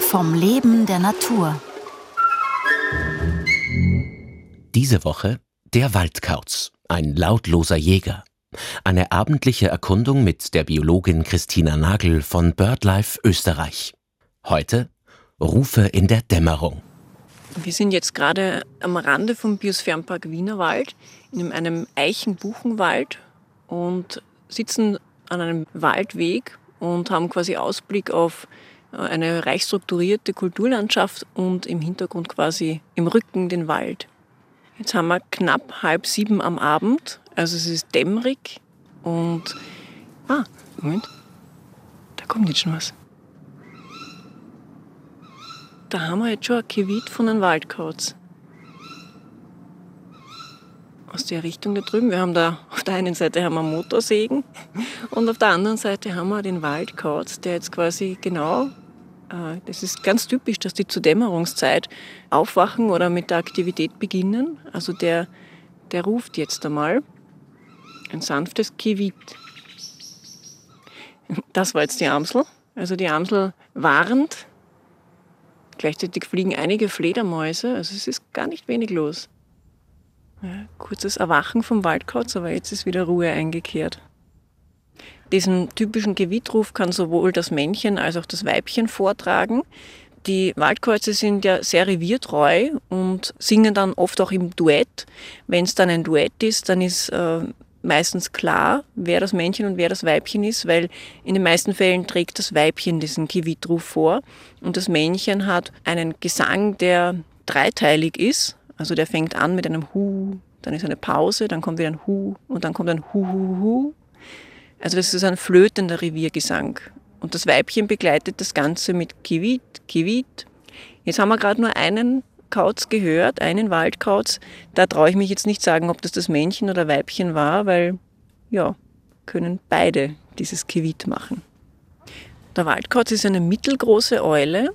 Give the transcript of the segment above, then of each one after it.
Vom Leben der Natur. Diese Woche der Waldkauz, ein lautloser Jäger. Eine abendliche Erkundung mit der Biologin Christina Nagel von BirdLife Österreich. Heute Rufe in der Dämmerung. Wir sind jetzt gerade am Rande vom Biosphärenpark Wienerwald, in einem Eichenbuchenwald und sitzen an einem Waldweg und haben quasi Ausblick auf eine reich strukturierte Kulturlandschaft und im Hintergrund quasi im Rücken den Wald. Jetzt haben wir knapp halb sieben am Abend, also es ist dämmerig und... Ah, Moment, da kommt jetzt schon was. Da haben wir jetzt schon ein Kevit von einem Waldkauz. Aus der Richtung da drüben. Wir haben da der einen Seite haben wir Motorsägen und auf der anderen Seite haben wir den Waldkauz, der jetzt quasi genau äh, das ist ganz typisch, dass die zur Dämmerungszeit aufwachen oder mit der Aktivität beginnen. Also der, der ruft jetzt einmal ein sanftes Kivit. Das war jetzt die Amsel. Also die Amsel warnt. Gleichzeitig fliegen einige Fledermäuse. Also es ist gar nicht wenig los. Kurzes Erwachen vom Waldkauz, aber jetzt ist wieder Ruhe eingekehrt. Diesen typischen Gewittruf kann sowohl das Männchen als auch das Weibchen vortragen. Die Waldkreuze sind ja sehr reviertreu und singen dann oft auch im Duett. Wenn es dann ein Duett ist, dann ist äh, meistens klar, wer das Männchen und wer das Weibchen ist, weil in den meisten Fällen trägt das Weibchen diesen Gewittruf vor und das Männchen hat einen Gesang, der dreiteilig ist. Also der fängt an mit einem Hu, dann ist eine Pause, dann kommt wieder ein Hu und dann kommt ein Hu, Hu, Hu also das ist ein flötender Reviergesang. Und das Weibchen begleitet das Ganze mit Kivit, Kivit. Jetzt haben wir gerade nur einen Kauz gehört, einen Waldkauz. Da traue ich mich jetzt nicht sagen, ob das das Männchen oder Weibchen war, weil ja, können beide dieses Kivit machen. Der Waldkauz ist eine mittelgroße Eule.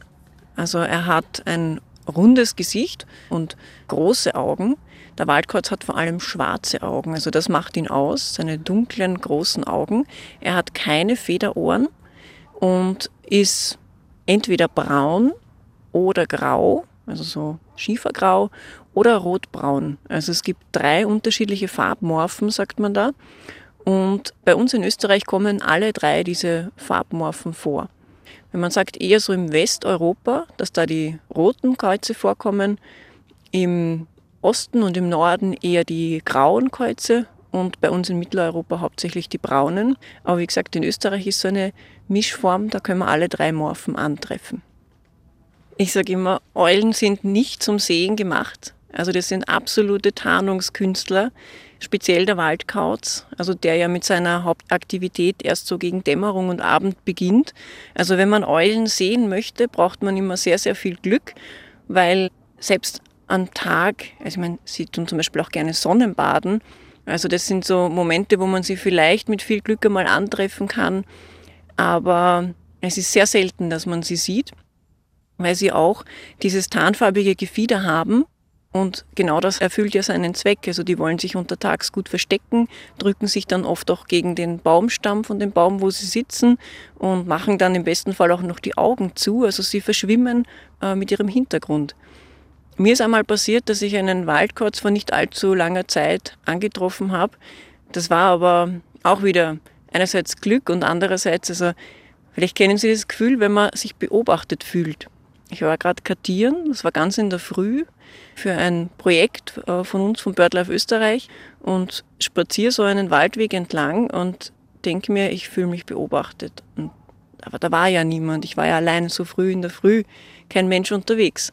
Also er hat ein rundes Gesicht und große Augen. Der Waldkauz hat vor allem schwarze Augen, also das macht ihn aus, seine dunklen, großen Augen. Er hat keine Federohren und ist entweder braun oder grau, also so schiefergrau, oder rotbraun. Also es gibt drei unterschiedliche Farbmorphen, sagt man da. Und bei uns in Österreich kommen alle drei diese Farbmorphen vor. Wenn man sagt eher so im Westeuropa, dass da die roten Kreuze vorkommen, im Osten und im Norden eher die grauen Kreuze und bei uns in Mitteleuropa hauptsächlich die braunen. Aber wie gesagt, in Österreich ist so eine Mischform, da können wir alle drei Morphen antreffen. Ich sage immer, Eulen sind nicht zum Sehen gemacht. Also das sind absolute Tarnungskünstler, speziell der Waldkauz, also der ja mit seiner Hauptaktivität erst so gegen Dämmerung und Abend beginnt. Also wenn man Eulen sehen möchte, braucht man immer sehr, sehr viel Glück, weil selbst am Tag, also ich meine, sie tun zum Beispiel auch gerne Sonnenbaden. Also das sind so Momente, wo man sie vielleicht mit viel Glück einmal antreffen kann. Aber es ist sehr selten, dass man sie sieht, weil sie auch dieses tarnfarbige Gefieder haben. Und genau das erfüllt ja seinen Zweck. Also die wollen sich untertags gut verstecken, drücken sich dann oft auch gegen den Baumstamm von dem Baum, wo sie sitzen und machen dann im besten Fall auch noch die Augen zu. Also sie verschwimmen äh, mit ihrem Hintergrund. Mir ist einmal passiert, dass ich einen Waldkauz vor nicht allzu langer Zeit angetroffen habe. Das war aber auch wieder einerseits Glück und andererseits, also vielleicht kennen Sie das Gefühl, wenn man sich beobachtet fühlt. Ich war gerade kartieren, das war ganz in der Früh für ein Projekt äh, von uns, von BirdLife Österreich und spaziere so einen Waldweg entlang und denke mir, ich fühle mich beobachtet. Und, aber da war ja niemand, ich war ja allein so früh in der Früh, kein Mensch unterwegs.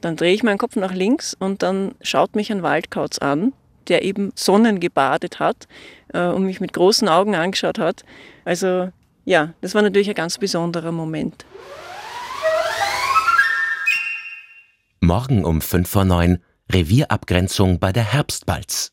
Dann drehe ich meinen Kopf nach links und dann schaut mich ein Waldkauz an, der eben sonnengebadet hat äh, und mich mit großen Augen angeschaut hat. Also ja, das war natürlich ein ganz besonderer Moment. Morgen um 5 vor 9 Revierabgrenzung bei der Herbstbalz.